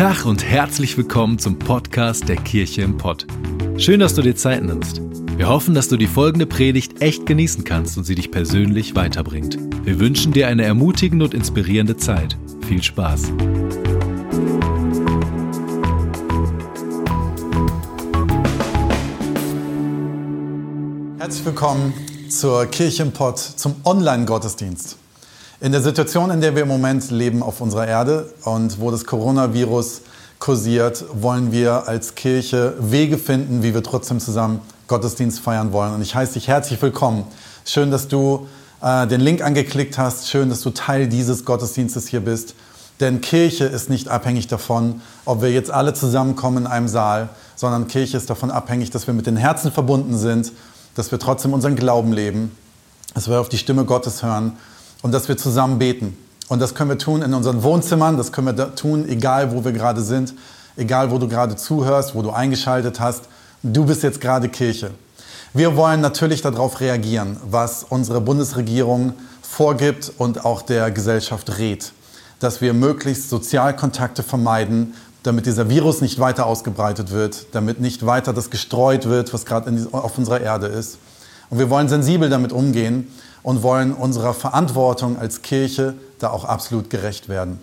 Tag und herzlich willkommen zum Podcast der Kirche im Pott. Schön, dass du dir Zeit nimmst. Wir hoffen, dass du die folgende Predigt echt genießen kannst und sie dich persönlich weiterbringt. Wir wünschen dir eine ermutigende und inspirierende Zeit. Viel Spaß. Herzlich willkommen zur Kirche im Pott, zum Online-Gottesdienst. In der Situation, in der wir im Moment leben auf unserer Erde und wo das Coronavirus kursiert, wollen wir als Kirche Wege finden, wie wir trotzdem zusammen Gottesdienst feiern wollen. Und ich heiße dich herzlich willkommen. Schön, dass du äh, den Link angeklickt hast. Schön, dass du Teil dieses Gottesdienstes hier bist. Denn Kirche ist nicht abhängig davon, ob wir jetzt alle zusammenkommen in einem Saal, sondern Kirche ist davon abhängig, dass wir mit den Herzen verbunden sind, dass wir trotzdem unseren Glauben leben, dass wir auf die Stimme Gottes hören und dass wir zusammen beten. Und das können wir tun in unseren Wohnzimmern, das können wir tun, egal wo wir gerade sind, egal wo du gerade zuhörst, wo du eingeschaltet hast. Du bist jetzt gerade Kirche. Wir wollen natürlich darauf reagieren, was unsere Bundesregierung vorgibt und auch der Gesellschaft rät. Dass wir möglichst Sozialkontakte vermeiden, damit dieser Virus nicht weiter ausgebreitet wird, damit nicht weiter das gestreut wird, was gerade auf unserer Erde ist. Und wir wollen sensibel damit umgehen und wollen unserer Verantwortung als Kirche da auch absolut gerecht werden.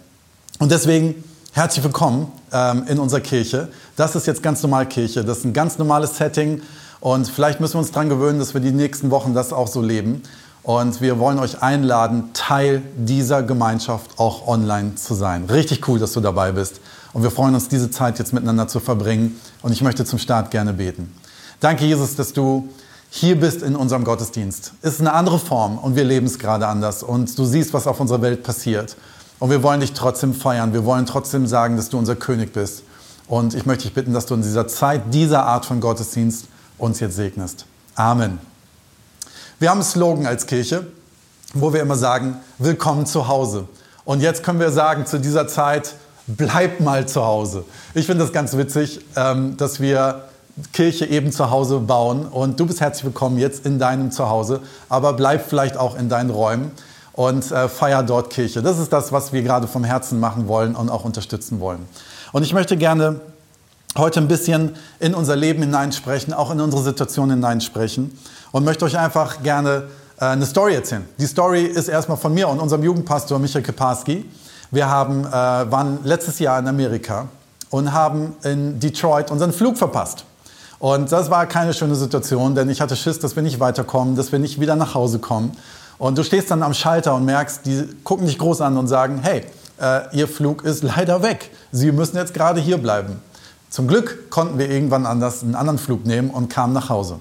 Und deswegen herzlich willkommen ähm, in unserer Kirche. Das ist jetzt ganz normal Kirche. Das ist ein ganz normales Setting. Und vielleicht müssen wir uns daran gewöhnen, dass wir die nächsten Wochen das auch so leben. Und wir wollen euch einladen, Teil dieser Gemeinschaft auch online zu sein. Richtig cool, dass du dabei bist. Und wir freuen uns, diese Zeit jetzt miteinander zu verbringen. Und ich möchte zum Start gerne beten. Danke, Jesus, dass du hier bist in unserem Gottesdienst. Es ist eine andere Form und wir leben es gerade anders. Und du siehst, was auf unserer Welt passiert. Und wir wollen dich trotzdem feiern. Wir wollen trotzdem sagen, dass du unser König bist. Und ich möchte dich bitten, dass du in dieser Zeit, dieser Art von Gottesdienst uns jetzt segnest. Amen. Wir haben einen Slogan als Kirche, wo wir immer sagen, willkommen zu Hause. Und jetzt können wir sagen, zu dieser Zeit, bleib mal zu Hause. Ich finde das ganz witzig, ähm, dass wir Kirche eben zu Hause bauen. Und du bist herzlich willkommen jetzt in deinem Zuhause, aber bleib vielleicht auch in deinen Räumen und äh, feier dort Kirche. Das ist das, was wir gerade vom Herzen machen wollen und auch unterstützen wollen. Und ich möchte gerne heute ein bisschen in unser Leben hineinsprechen, auch in unsere Situation hineinsprechen und möchte euch einfach gerne äh, eine Story erzählen. Die Story ist erstmal von mir und unserem Jugendpastor Michael Keparski. Wir haben, äh, waren letztes Jahr in Amerika und haben in Detroit unseren Flug verpasst. Und das war keine schöne Situation, denn ich hatte Schiss, dass wir nicht weiterkommen, dass wir nicht wieder nach Hause kommen. Und du stehst dann am Schalter und merkst, die gucken dich groß an und sagen, hey, äh, Ihr Flug ist leider weg. Sie müssen jetzt gerade hier bleiben. Zum Glück konnten wir irgendwann anders einen anderen Flug nehmen und kamen nach Hause.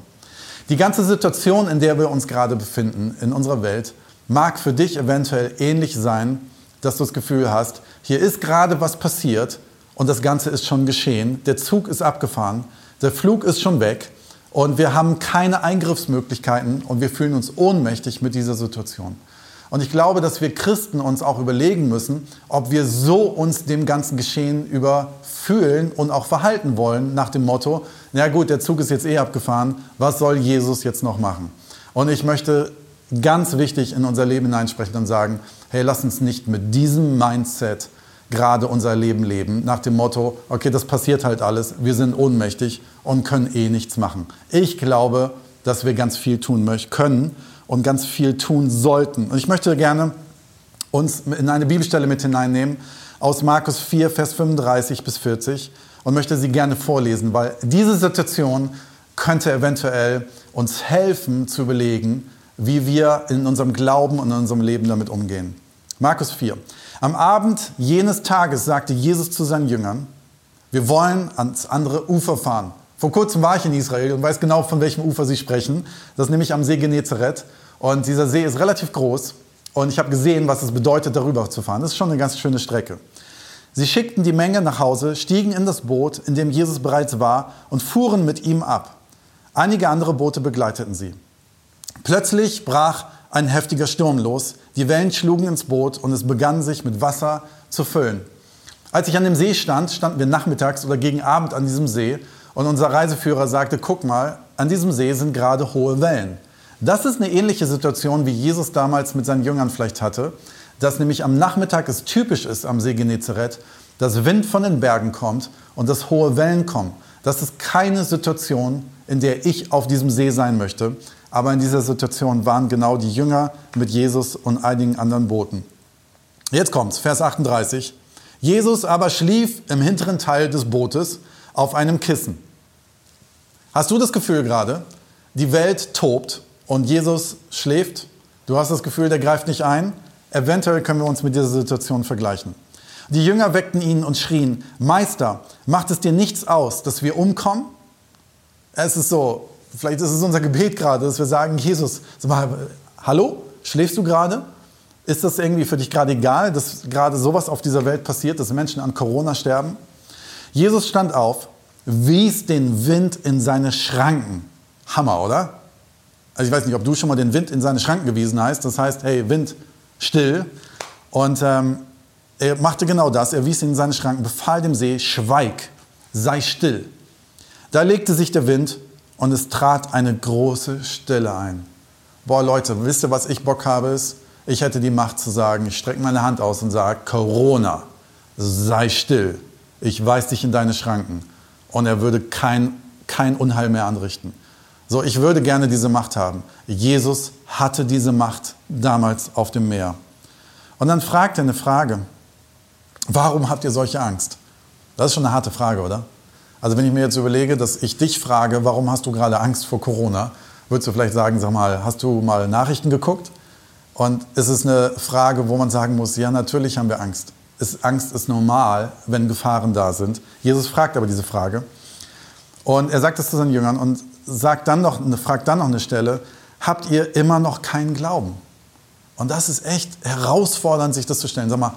Die ganze Situation, in der wir uns gerade befinden in unserer Welt, mag für dich eventuell ähnlich sein, dass du das Gefühl hast, hier ist gerade was passiert und das Ganze ist schon geschehen, der Zug ist abgefahren, der Flug ist schon weg und wir haben keine Eingriffsmöglichkeiten und wir fühlen uns ohnmächtig mit dieser Situation. Und ich glaube, dass wir Christen uns auch überlegen müssen, ob wir so uns dem ganzen Geschehen überfühlen und auch verhalten wollen nach dem Motto, na gut, der Zug ist jetzt eh abgefahren, was soll Jesus jetzt noch machen? Und ich möchte ganz wichtig in unser Leben hineinsprechen und sagen, hey, lass uns nicht mit diesem Mindset gerade unser Leben leben, nach dem Motto, okay, das passiert halt alles, wir sind ohnmächtig und können eh nichts machen. Ich glaube, dass wir ganz viel tun können und ganz viel tun sollten. Und ich möchte gerne uns in eine Bibelstelle mit hineinnehmen aus Markus 4, Vers 35 bis 40 und möchte sie gerne vorlesen, weil diese Situation könnte eventuell uns helfen zu überlegen, wie wir in unserem Glauben und in unserem Leben damit umgehen. Markus 4. Am Abend jenes Tages sagte Jesus zu seinen Jüngern, wir wollen ans andere Ufer fahren. Vor kurzem war ich in Israel und weiß genau, von welchem Ufer Sie sprechen. Das ist nämlich am See Genezareth. Und dieser See ist relativ groß. Und ich habe gesehen, was es bedeutet, darüber zu fahren. Das ist schon eine ganz schöne Strecke. Sie schickten die Menge nach Hause, stiegen in das Boot, in dem Jesus bereits war, und fuhren mit ihm ab. Einige andere Boote begleiteten sie. Plötzlich brach ein heftiger Sturm los. Die Wellen schlugen ins Boot und es begann sich mit Wasser zu füllen. Als ich an dem See stand, standen wir nachmittags oder gegen Abend an diesem See und unser Reiseführer sagte, guck mal, an diesem See sind gerade hohe Wellen. Das ist eine ähnliche Situation, wie Jesus damals mit seinen Jüngern vielleicht hatte, dass nämlich am Nachmittag es typisch ist am See Genezareth, dass Wind von den Bergen kommt und dass hohe Wellen kommen. Das ist keine Situation, in der ich auf diesem See sein möchte. Aber in dieser Situation waren genau die Jünger mit Jesus und einigen anderen Booten. Jetzt kommt's, Vers 38. Jesus aber schlief im hinteren Teil des Bootes auf einem Kissen. Hast du das Gefühl gerade, die Welt tobt und Jesus schläft? Du hast das Gefühl, der greift nicht ein? Eventuell können wir uns mit dieser Situation vergleichen. Die Jünger weckten ihn und schrien, Meister, macht es dir nichts aus, dass wir umkommen? Es ist so, vielleicht ist es unser Gebet gerade, dass wir sagen, Jesus, mal, hallo, schläfst du gerade? Ist das irgendwie für dich gerade egal, dass gerade sowas auf dieser Welt passiert, dass Menschen an Corona sterben? Jesus stand auf, wies den Wind in seine Schranken. Hammer, oder? Also ich weiß nicht, ob du schon mal den Wind in seine Schranken gewiesen hast. Das heißt, hey, Wind, still. Und ähm, er machte genau das. Er wies ihn in seine Schranken, befahl dem See, schweig, sei still. Da legte sich der Wind und es trat eine große Stille ein. Boah, Leute, wisst ihr, was ich Bock habe? Ist, ich hätte die Macht zu sagen, ich strecke meine Hand aus und sage, Corona, sei still. Ich weise dich in deine Schranken. Und er würde kein, kein Unheil mehr anrichten. So, ich würde gerne diese Macht haben. Jesus hatte diese Macht damals auf dem Meer. Und dann fragt er eine Frage. Warum habt ihr solche Angst? Das ist schon eine harte Frage, oder? Also wenn ich mir jetzt überlege, dass ich dich frage, warum hast du gerade Angst vor Corona, würdest du vielleicht sagen, sag mal, hast du mal Nachrichten geguckt? Und es ist eine Frage, wo man sagen muss, ja, natürlich haben wir Angst. Ist, Angst ist normal, wenn Gefahren da sind. Jesus fragt aber diese Frage. Und er sagt es zu seinen Jüngern und sagt dann noch, fragt dann noch eine Stelle, habt ihr immer noch keinen Glauben? Und das ist echt herausfordernd, sich das zu stellen. Sag mal,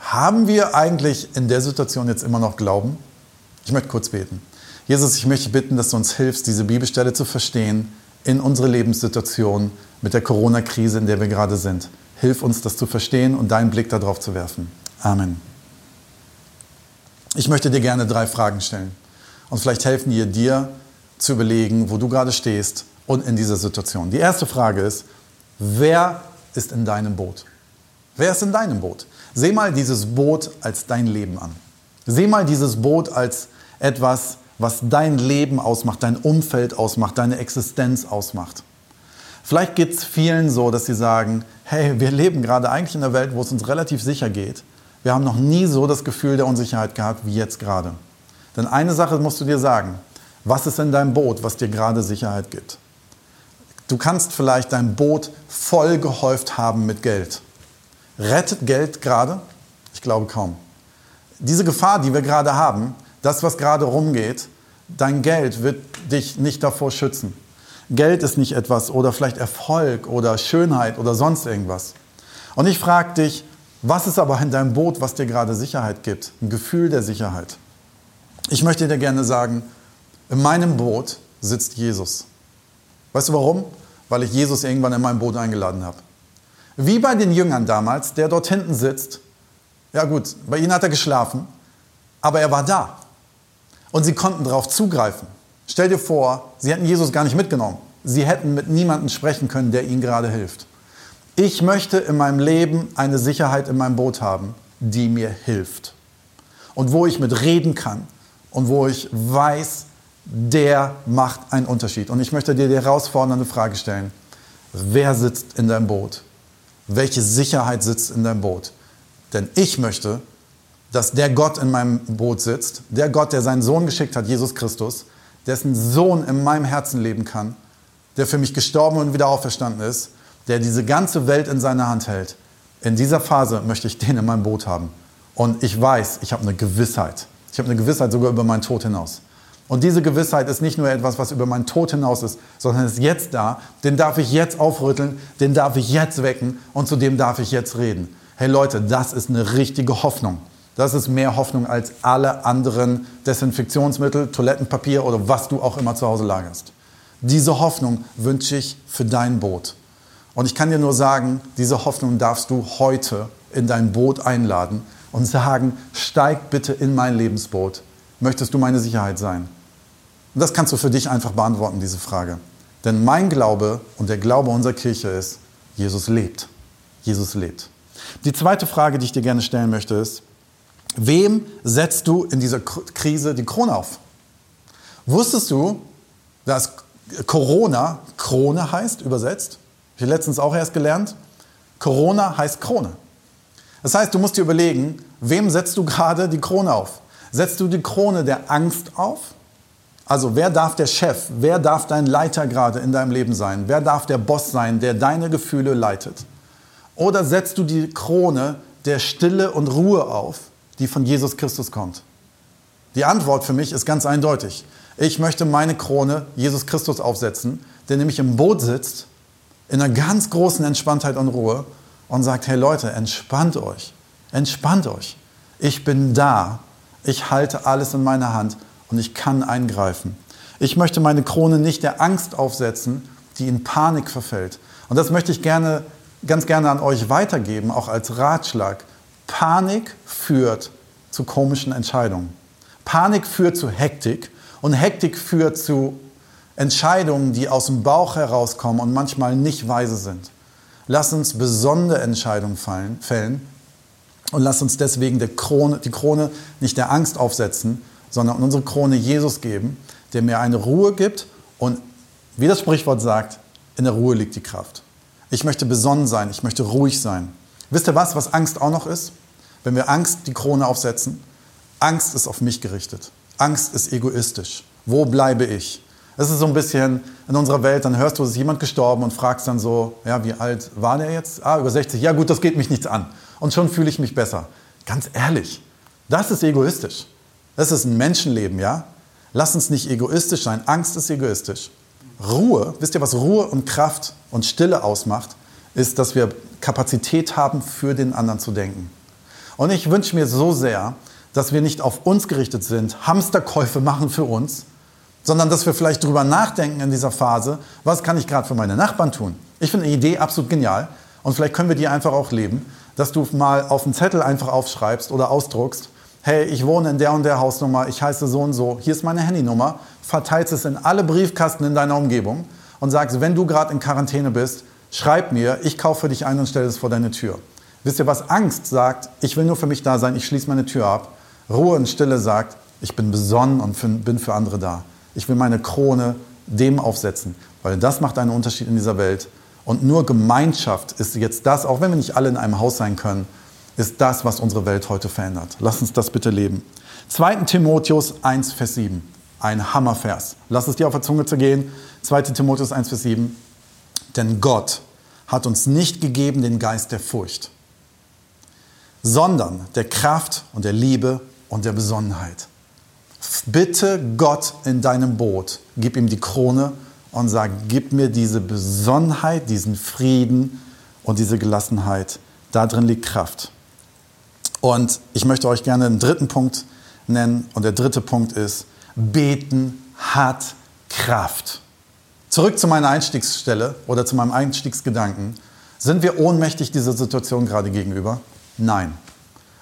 haben wir eigentlich in der Situation jetzt immer noch Glauben? Ich möchte kurz beten. Jesus, ich möchte bitten, dass du uns hilfst, diese Bibelstelle zu verstehen in unsere Lebenssituation mit der Corona-Krise, in der wir gerade sind. Hilf uns, das zu verstehen und deinen Blick darauf zu werfen. Amen. Ich möchte dir gerne drei Fragen stellen. Und vielleicht helfen dir, dir zu überlegen, wo du gerade stehst und in dieser Situation. Die erste Frage ist, wer ist in deinem Boot? Wer ist in deinem Boot? Seh mal dieses Boot als dein Leben an. Seh mal dieses Boot als etwas, was dein Leben ausmacht, dein Umfeld ausmacht, deine Existenz ausmacht. Vielleicht geht es vielen so, dass sie sagen, hey, wir leben gerade eigentlich in einer Welt, wo es uns relativ sicher geht. Wir haben noch nie so das Gefühl der Unsicherheit gehabt wie jetzt gerade. Denn eine Sache musst du dir sagen, was ist in deinem Boot, was dir gerade Sicherheit gibt? Du kannst vielleicht dein Boot voll gehäuft haben mit Geld. Rettet Geld gerade? Ich glaube kaum. Diese Gefahr, die wir gerade haben, das, was gerade rumgeht, dein Geld wird dich nicht davor schützen. Geld ist nicht etwas oder vielleicht Erfolg oder Schönheit oder sonst irgendwas. Und ich frage dich, was ist aber in deinem Boot, was dir gerade Sicherheit gibt? Ein Gefühl der Sicherheit. Ich möchte dir gerne sagen, in meinem Boot sitzt Jesus. Weißt du warum? Weil ich Jesus irgendwann in mein Boot eingeladen habe. Wie bei den Jüngern damals, der dort hinten sitzt. Ja gut, bei ihnen hat er geschlafen, aber er war da. Und sie konnten darauf zugreifen. Stell dir vor, sie hätten Jesus gar nicht mitgenommen. Sie hätten mit niemandem sprechen können, der ihnen gerade hilft. Ich möchte in meinem Leben eine Sicherheit in meinem Boot haben, die mir hilft. Und wo ich mit reden kann und wo ich weiß, der macht einen Unterschied. Und ich möchte dir die herausfordernde Frage stellen. Wer sitzt in deinem Boot? welche Sicherheit sitzt in deinem Boot. Denn ich möchte, dass der Gott in meinem Boot sitzt, der Gott, der seinen Sohn geschickt hat, Jesus Christus, dessen Sohn in meinem Herzen leben kann, der für mich gestorben und wieder auferstanden ist, der diese ganze Welt in seiner Hand hält. In dieser Phase möchte ich den in meinem Boot haben. Und ich weiß, ich habe eine Gewissheit. Ich habe eine Gewissheit sogar über meinen Tod hinaus. Und diese Gewissheit ist nicht nur etwas, was über meinen Tod hinaus ist, sondern ist jetzt da. Den darf ich jetzt aufrütteln, den darf ich jetzt wecken und zu dem darf ich jetzt reden. Hey Leute, das ist eine richtige Hoffnung. Das ist mehr Hoffnung als alle anderen Desinfektionsmittel, Toilettenpapier oder was du auch immer zu Hause lagerst. Diese Hoffnung wünsche ich für dein Boot. Und ich kann dir nur sagen, diese Hoffnung darfst du heute in dein Boot einladen und sagen, steig bitte in mein Lebensboot. Möchtest du meine Sicherheit sein? Und das kannst du für dich einfach beantworten, diese Frage. Denn mein Glaube und der Glaube unserer Kirche ist, Jesus lebt. Jesus lebt. Die zweite Frage, die ich dir gerne stellen möchte, ist, Wem setzt du in dieser Krise die Krone auf? Wusstest du, dass Corona Krone heißt, übersetzt? Habe ich letztens auch erst gelernt. Corona heißt Krone. Das heißt, du musst dir überlegen, wem setzt du gerade die Krone auf? Setzt du die Krone der Angst auf? Also wer darf der Chef, wer darf dein Leiter gerade in deinem Leben sein? Wer darf der Boss sein, der deine Gefühle leitet? Oder setzt du die Krone der Stille und Ruhe auf, die von Jesus Christus kommt? Die Antwort für mich ist ganz eindeutig. Ich möchte meine Krone Jesus Christus aufsetzen, der nämlich im Boot sitzt, in einer ganz großen Entspanntheit und Ruhe und sagt, hey Leute, entspannt euch, entspannt euch. Ich bin da, ich halte alles in meiner Hand und ich kann eingreifen. Ich möchte meine Krone nicht der Angst aufsetzen, die in Panik verfällt. Und das möchte ich gerne, ganz gerne an euch weitergeben, auch als Ratschlag. Panik führt zu komischen Entscheidungen. Panik führt zu Hektik und Hektik führt zu Entscheidungen, die aus dem Bauch herauskommen und manchmal nicht weise sind. Lass uns besondere Entscheidungen fallen, fällen und lass uns deswegen Krone, die Krone nicht der Angst aufsetzen, sondern unsere Krone Jesus geben, der mir eine Ruhe gibt und, wie das Sprichwort sagt, in der Ruhe liegt die Kraft. Ich möchte besonnen sein, ich möchte ruhig sein. Wisst ihr was, was Angst auch noch ist? Wenn wir Angst die Krone aufsetzen, Angst ist auf mich gerichtet. Angst ist egoistisch. Wo bleibe ich? Es ist so ein bisschen in unserer Welt, dann hörst du, es ist jemand gestorben und fragst dann so, ja, wie alt war der jetzt? Ah, über 60. Ja gut, das geht mich nichts an. Und schon fühle ich mich besser. Ganz ehrlich, das ist egoistisch. Das ist ein Menschenleben, ja? Lass uns nicht egoistisch sein. Angst ist egoistisch. Ruhe, wisst ihr, was Ruhe und Kraft und Stille ausmacht, ist, dass wir Kapazität haben, für den anderen zu denken. Und ich wünsche mir so sehr, dass wir nicht auf uns gerichtet sind, Hamsterkäufe machen für uns, sondern dass wir vielleicht darüber nachdenken in dieser Phase, was kann ich gerade für meine Nachbarn tun. Ich finde die Idee absolut genial und vielleicht können wir die einfach auch leben, dass du mal auf einen Zettel einfach aufschreibst oder ausdruckst, hey, ich wohne in der und der Hausnummer, ich heiße so und so, hier ist meine Handynummer, verteilst es in alle Briefkasten in deiner Umgebung und sagst, wenn du gerade in Quarantäne bist, schreib mir, ich kaufe für dich ein und stelle es vor deine Tür. Wisst ihr, was Angst sagt? Ich will nur für mich da sein, ich schließe meine Tür ab. Ruhe und Stille sagt, ich bin besonnen und für, bin für andere da. Ich will meine Krone dem aufsetzen, weil das macht einen Unterschied in dieser Welt. Und nur Gemeinschaft ist jetzt das, auch wenn wir nicht alle in einem Haus sein können, ist das, was unsere Welt heute verändert. Lass uns das bitte leben. 2. Timotheus 1, Vers 7. Ein Hammervers. Lass es dir auf der Zunge zu gehen. 2. Timotheus 1, Vers 7. Denn Gott hat uns nicht gegeben den Geist der Furcht, sondern der Kraft und der Liebe und der Besonnenheit. Bitte Gott in deinem Boot, gib ihm die Krone und sag, gib mir diese Besonnenheit, diesen Frieden und diese Gelassenheit. Da drin liegt Kraft. Und ich möchte euch gerne einen dritten Punkt nennen. Und der dritte Punkt ist, beten hat Kraft. Zurück zu meiner Einstiegsstelle oder zu meinem Einstiegsgedanken. Sind wir ohnmächtig dieser Situation gerade gegenüber? Nein,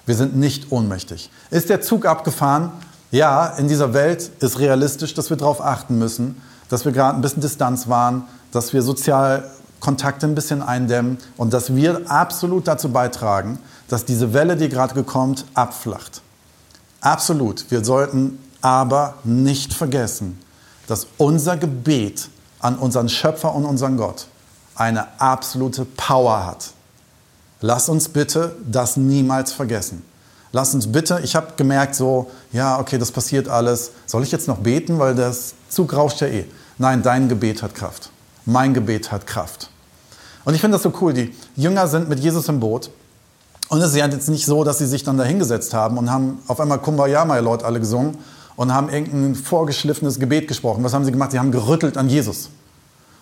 wir sind nicht ohnmächtig. Ist der Zug abgefahren? Ja, in dieser Welt ist realistisch, dass wir darauf achten müssen, dass wir gerade ein bisschen Distanz wahren, dass wir Sozialkontakte ein bisschen eindämmen und dass wir absolut dazu beitragen, dass diese Welle, die gerade kommt, abflacht. Absolut. Wir sollten aber nicht vergessen, dass unser Gebet an unseren Schöpfer und unseren Gott eine absolute Power hat. Lass uns bitte das niemals vergessen. Lass uns bitte, ich habe gemerkt so, ja, okay, das passiert alles. Soll ich jetzt noch beten, weil das Zug rauscht ja eh. Nein, dein Gebet hat Kraft. Mein Gebet hat Kraft. Und ich finde das so cool. Die Jünger sind mit Jesus im Boot. Und es ist ja jetzt nicht so, dass sie sich dann da hingesetzt haben und haben auf einmal Kumbaya, my Lord, alle gesungen und haben irgendein vorgeschliffenes Gebet gesprochen. Was haben sie gemacht? Sie haben gerüttelt an Jesus.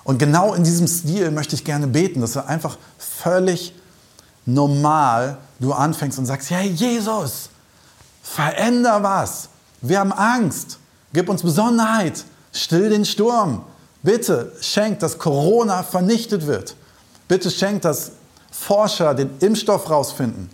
Und genau in diesem Stil möchte ich gerne beten, dass er einfach völlig normal du anfängst und sagst, hey Jesus, veränder was. Wir haben Angst. Gib uns Besonnenheit. Still den Sturm. Bitte schenk, dass Corona vernichtet wird. Bitte schenk, dass Forscher den Impfstoff rausfinden.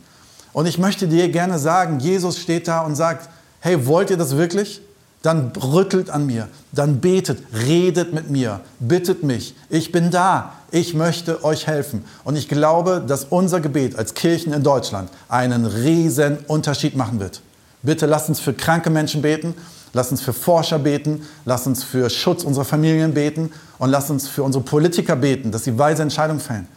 Und ich möchte dir gerne sagen, Jesus steht da und sagt, hey, wollt ihr das wirklich? dann rüttelt an mir, dann betet, redet mit mir, bittet mich. Ich bin da, ich möchte euch helfen. Und ich glaube, dass unser Gebet als Kirchen in Deutschland einen riesen Unterschied machen wird. Bitte lasst uns für kranke Menschen beten, lasst uns für Forscher beten, lasst uns für Schutz unserer Familien beten und lasst uns für unsere Politiker beten, dass sie weise Entscheidungen fällen.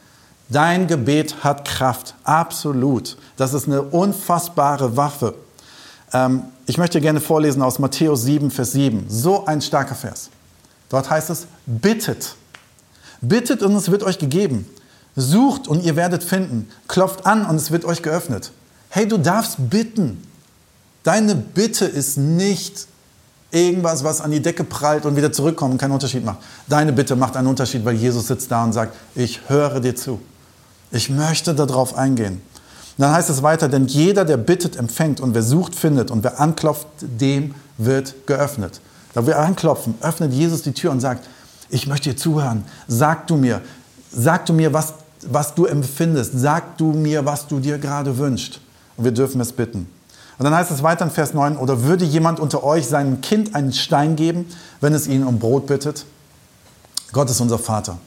Dein Gebet hat Kraft, absolut. Das ist eine unfassbare Waffe. Ähm, ich möchte gerne vorlesen aus Matthäus 7, Vers 7. So ein starker Vers. Dort heißt es, bittet. Bittet und es wird euch gegeben. Sucht und ihr werdet finden. Klopft an und es wird euch geöffnet. Hey, du darfst bitten. Deine Bitte ist nicht irgendwas, was an die Decke prallt und wieder zurückkommt keinen Unterschied macht. Deine Bitte macht einen Unterschied, weil Jesus sitzt da und sagt, ich höre dir zu. Ich möchte darauf eingehen. dann heißt es weiter, denn jeder, der bittet, empfängt und wer sucht, findet und wer anklopft, dem wird geöffnet. Da wir anklopfen, öffnet Jesus die Tür und sagt, ich möchte dir zuhören. Sag du mir, sag du mir, was, was du empfindest. Sag du mir, was du dir gerade wünschst. Und wir dürfen es bitten. Und dann heißt es weiter in Vers 9, oder würde jemand unter euch seinem Kind einen Stein geben, wenn es ihn um Brot bittet? Gott ist unser Vater.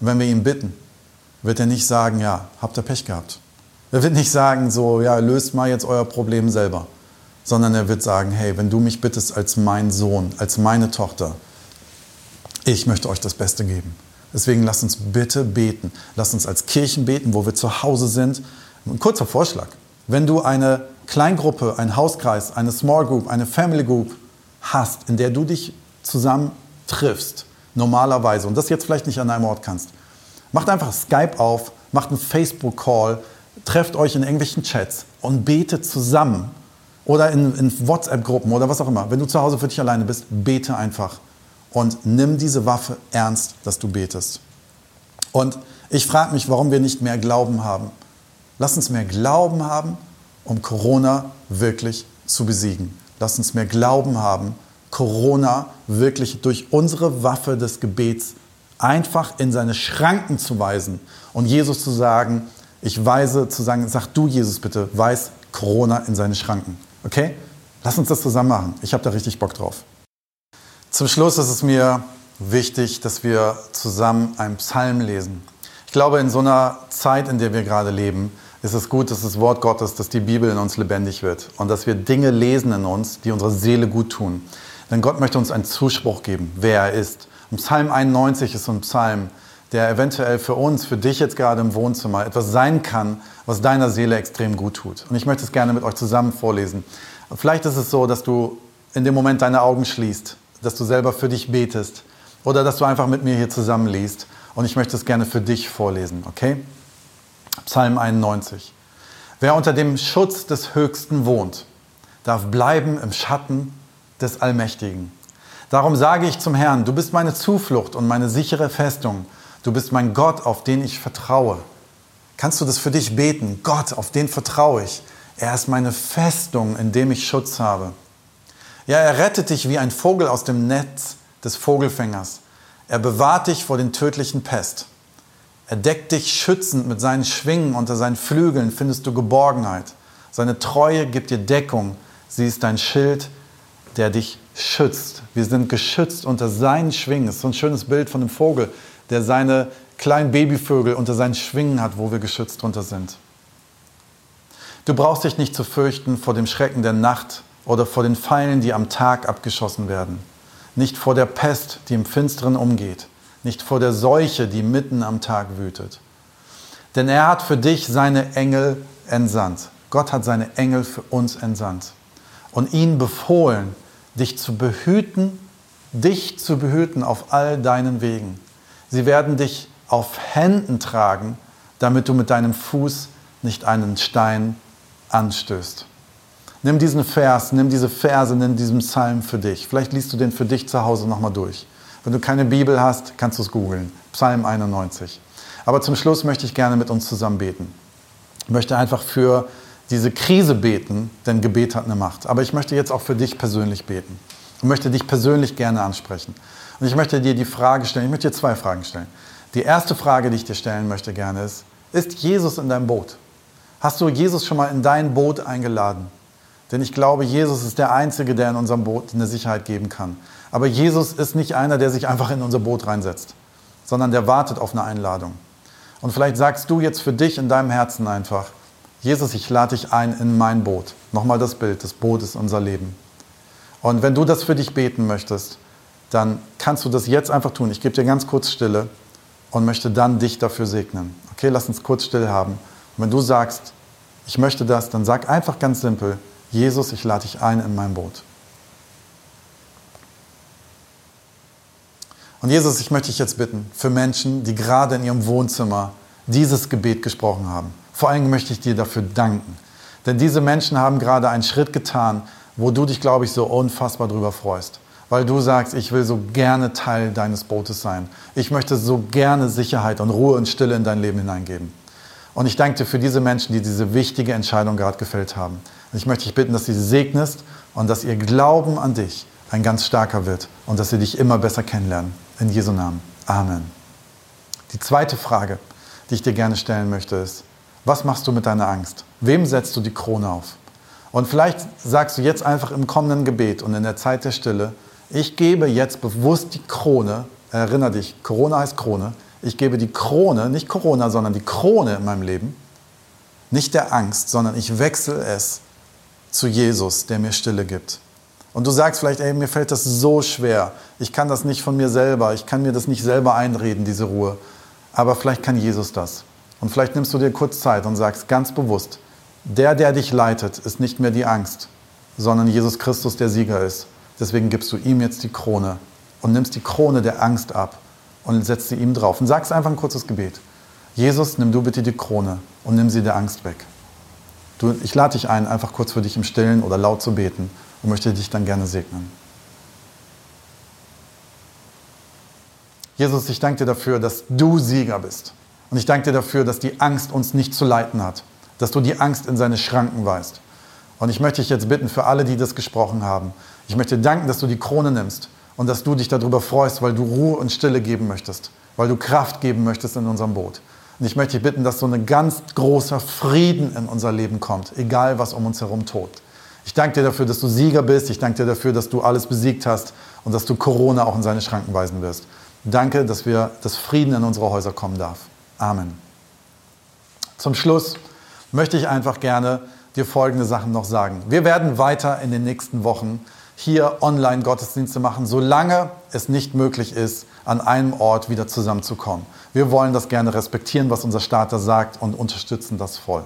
Und wenn wir ihn bitten, wird er nicht sagen, ja, habt ihr Pech gehabt. Er wird nicht sagen, so, ja, löst mal jetzt euer Problem selber. Sondern er wird sagen, hey, wenn du mich bittest als mein Sohn, als meine Tochter, ich möchte euch das Beste geben. Deswegen lasst uns bitte beten. Lasst uns als Kirchen beten, wo wir zu Hause sind. Ein kurzer Vorschlag. Wenn du eine Kleingruppe, einen Hauskreis, eine Small Group, eine Family Group hast, in der du dich zusammen triffst, normalerweise, und das jetzt vielleicht nicht an einem Ort kannst, macht einfach Skype auf, macht einen Facebook-Call, trefft euch in irgendwelchen Chats und betet zusammen. Oder in, in WhatsApp-Gruppen oder was auch immer. Wenn du zu Hause für dich alleine bist, bete einfach und nimm diese Waffe ernst, dass du betest. Und ich frage mich, warum wir nicht mehr Glauben haben. Lass uns mehr Glauben haben, um Corona wirklich zu besiegen. Lass uns mehr Glauben haben, Corona wirklich durch unsere Waffe des Gebets einfach in seine Schranken zu weisen und Jesus zu sagen, ich weise zu sagen, sag du Jesus bitte, weis Corona in seine Schranken. Okay? Lass uns das zusammen machen. Ich habe da richtig Bock drauf. Zum Schluss ist es mir wichtig, dass wir zusammen einen Psalm lesen. Ich glaube, in so einer Zeit, in der wir gerade leben, ist es gut, dass das Wort Gottes, dass die Bibel in uns lebendig wird und dass wir Dinge lesen in uns, die unserer Seele gut tun. Denn Gott möchte uns einen Zuspruch geben, wer er ist. Und Psalm 91 ist so ein Psalm, der eventuell für uns, für dich jetzt gerade im Wohnzimmer etwas sein kann, was deiner Seele extrem gut tut. Und ich möchte es gerne mit euch zusammen vorlesen. Vielleicht ist es so, dass du in dem Moment deine Augen schließt dass du selber für dich betest oder dass du einfach mit mir hier zusammen liest. Und ich möchte es gerne für dich vorlesen, okay? Psalm 91. Wer unter dem Schutz des Höchsten wohnt, darf bleiben im Schatten des Allmächtigen. Darum sage ich zum Herrn, du bist meine Zuflucht und meine sichere Festung. Du bist mein Gott, auf den ich vertraue. Kannst du das für dich beten? Gott, auf den vertraue ich. Er ist meine Festung, in dem ich Schutz habe. Ja, er rettet dich wie ein Vogel aus dem Netz des Vogelfängers. Er bewahrt dich vor den tödlichen Pest. Er deckt dich schützend mit seinen Schwingen, unter seinen Flügeln findest du Geborgenheit. Seine Treue gibt dir Deckung. Sie ist dein Schild, der dich schützt. Wir sind geschützt unter seinen Schwingen. Das ist so ein schönes Bild von einem Vogel, der seine kleinen Babyvögel unter seinen Schwingen hat, wo wir geschützt drunter sind. Du brauchst dich nicht zu fürchten vor dem Schrecken der Nacht, oder vor den Pfeilen, die am Tag abgeschossen werden, nicht vor der Pest, die im Finsteren umgeht, nicht vor der Seuche, die mitten am Tag wütet. Denn er hat für dich seine Engel entsandt. Gott hat seine Engel für uns entsandt und ihnen befohlen, dich zu behüten, dich zu behüten auf all deinen Wegen. Sie werden dich auf Händen tragen, damit du mit deinem Fuß nicht einen Stein anstößt. Nimm diesen Vers, nimm diese Verse, nimm diesen Psalm für dich. Vielleicht liest du den für dich zu Hause nochmal durch. Wenn du keine Bibel hast, kannst du es googeln. Psalm 91. Aber zum Schluss möchte ich gerne mit uns zusammen beten. Ich möchte einfach für diese Krise beten, denn Gebet hat eine Macht. Aber ich möchte jetzt auch für dich persönlich beten. Ich möchte dich persönlich gerne ansprechen. Und ich möchte dir die Frage stellen, ich möchte dir zwei Fragen stellen. Die erste Frage, die ich dir stellen möchte gerne ist, ist Jesus in deinem Boot? Hast du Jesus schon mal in dein Boot eingeladen? Denn ich glaube, Jesus ist der Einzige, der in unserem Boot eine Sicherheit geben kann. Aber Jesus ist nicht einer, der sich einfach in unser Boot reinsetzt, sondern der wartet auf eine Einladung. Und vielleicht sagst du jetzt für dich in deinem Herzen einfach, Jesus, ich lade dich ein in mein Boot. Nochmal das Bild, das Boot ist unser Leben. Und wenn du das für dich beten möchtest, dann kannst du das jetzt einfach tun. Ich gebe dir ganz kurz Stille und möchte dann dich dafür segnen. Okay, lass uns kurz still haben. Und wenn du sagst, ich möchte das, dann sag einfach ganz simpel, Jesus, ich lade dich ein in mein Boot. Und Jesus, ich möchte dich jetzt bitten, für Menschen, die gerade in ihrem Wohnzimmer dieses Gebet gesprochen haben. Vor allem möchte ich dir dafür danken. Denn diese Menschen haben gerade einen Schritt getan, wo du dich, glaube ich, so unfassbar drüber freust. Weil du sagst, ich will so gerne Teil deines Bootes sein. Ich möchte so gerne Sicherheit und Ruhe und Stille in dein Leben hineingeben. Und ich danke dir für diese Menschen, die diese wichtige Entscheidung gerade gefällt haben. Und ich möchte dich bitten, dass du sie segnest und dass ihr Glauben an dich ein ganz starker wird und dass sie dich immer besser kennenlernen. In Jesu Namen. Amen. Die zweite Frage, die ich dir gerne stellen möchte, ist, was machst du mit deiner Angst? Wem setzt du die Krone auf? Und vielleicht sagst du jetzt einfach im kommenden Gebet und in der Zeit der Stille, ich gebe jetzt bewusst die Krone, erinnere dich, Corona heißt Krone, ich gebe die Krone, nicht Corona, sondern die Krone in meinem Leben, nicht der Angst, sondern ich wechsle es zu Jesus, der mir Stille gibt. Und du sagst vielleicht, ey, mir fällt das so schwer, ich kann das nicht von mir selber, ich kann mir das nicht selber einreden, diese Ruhe. Aber vielleicht kann Jesus das. Und vielleicht nimmst du dir kurz Zeit und sagst ganz bewusst, der, der dich leitet, ist nicht mehr die Angst, sondern Jesus Christus, der Sieger ist. Deswegen gibst du ihm jetzt die Krone und nimmst die Krone der Angst ab und setzt sie ihm drauf. Und sagst einfach ein kurzes Gebet. Jesus, nimm du bitte die Krone und nimm sie der Angst weg. Du, ich lade dich ein, einfach kurz für dich im Stillen oder laut zu beten und möchte dich dann gerne segnen. Jesus, ich danke dir dafür, dass du Sieger bist. Und ich danke dir dafür, dass die Angst uns nicht zu leiten hat, dass du die Angst in seine Schranken weist. Und ich möchte dich jetzt bitten, für alle, die das gesprochen haben, ich möchte danken, dass du die Krone nimmst und dass du dich darüber freust, weil du Ruhe und Stille geben möchtest, weil du Kraft geben möchtest in unserem Boot. Und ich möchte dich bitten, dass so ein ganz großer Frieden in unser Leben kommt, egal was um uns herum tobt. Ich danke dir dafür, dass du Sieger bist. Ich danke dir dafür, dass du alles besiegt hast und dass du Corona auch in seine Schranken weisen wirst. Danke, dass wir, dass Frieden in unsere Häuser kommen darf. Amen. Zum Schluss möchte ich einfach gerne dir folgende Sachen noch sagen. Wir werden weiter in den nächsten Wochen hier Online-Gottesdienste machen, solange es nicht möglich ist, an einem Ort wieder zusammenzukommen. Wir wollen das gerne respektieren, was unser Starter sagt und unterstützen das voll.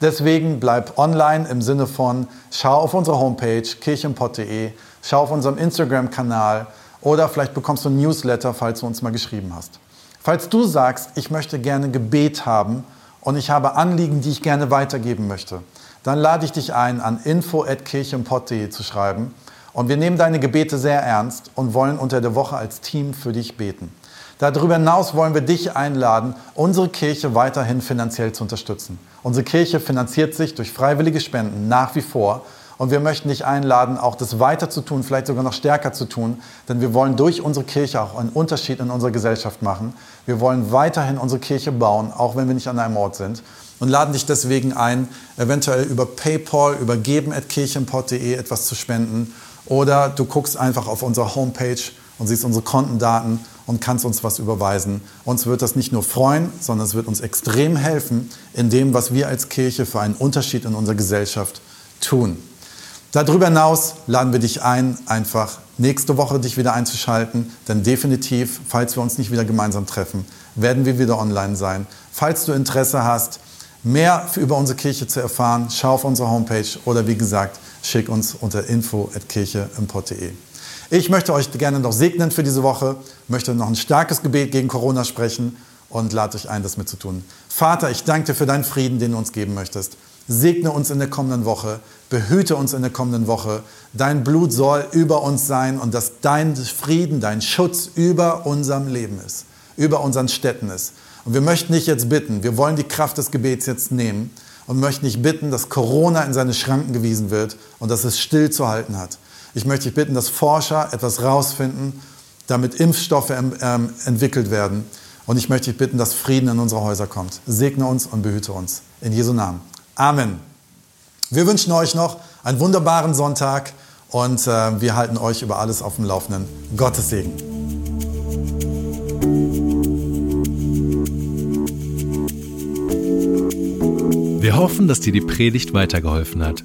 Deswegen bleib online im Sinne von, schau auf unsere Homepage kirchenpott.de, schau auf unserem Instagram-Kanal oder vielleicht bekommst du ein Newsletter, falls du uns mal geschrieben hast. Falls du sagst, ich möchte gerne Gebet haben und ich habe Anliegen, die ich gerne weitergeben möchte, dann lade ich dich ein, an info.kirchenpott.de zu schreiben und wir nehmen deine Gebete sehr ernst und wollen unter der Woche als Team für dich beten. Darüber hinaus wollen wir dich einladen, unsere Kirche weiterhin finanziell zu unterstützen. Unsere Kirche finanziert sich durch freiwillige Spenden nach wie vor und wir möchten dich einladen, auch das weiter zu tun, vielleicht sogar noch stärker zu tun, denn wir wollen durch unsere Kirche auch einen Unterschied in unserer Gesellschaft machen. Wir wollen weiterhin unsere Kirche bauen, auch wenn wir nicht an einem Ort sind und laden dich deswegen ein, eventuell über PayPal, über geben.kirchenport.de etwas zu spenden oder du guckst einfach auf unsere Homepage und siehst unsere Kontendaten und kannst uns was überweisen. Uns wird das nicht nur freuen, sondern es wird uns extrem helfen in dem, was wir als Kirche für einen Unterschied in unserer Gesellschaft tun. Darüber hinaus laden wir dich ein, einfach nächste Woche dich wieder einzuschalten, denn definitiv, falls wir uns nicht wieder gemeinsam treffen, werden wir wieder online sein. Falls du Interesse hast, mehr über unsere Kirche zu erfahren, schau auf unsere Homepage oder wie gesagt, schick uns unter info.kirche.de. Ich möchte euch gerne noch segnen für diese Woche, möchte noch ein starkes Gebet gegen Corona sprechen und lade euch ein, das mitzutun. Vater, ich danke dir für deinen Frieden, den du uns geben möchtest. Segne uns in der kommenden Woche, behüte uns in der kommenden Woche. Dein Blut soll über uns sein und dass dein Frieden, dein Schutz über unserem Leben ist, über unseren Städten ist. Und wir möchten dich jetzt bitten, wir wollen die Kraft des Gebets jetzt nehmen und möchten dich bitten, dass Corona in seine Schranken gewiesen wird und dass es stillzuhalten hat. Ich möchte dich bitten, dass Forscher etwas rausfinden, damit Impfstoffe ähm, entwickelt werden. Und ich möchte dich bitten, dass Frieden in unsere Häuser kommt. Segne uns und behüte uns. In Jesu Namen. Amen. Wir wünschen euch noch einen wunderbaren Sonntag und äh, wir halten euch über alles auf dem Laufenden. Gottes Segen. Wir hoffen, dass dir die Predigt weitergeholfen hat.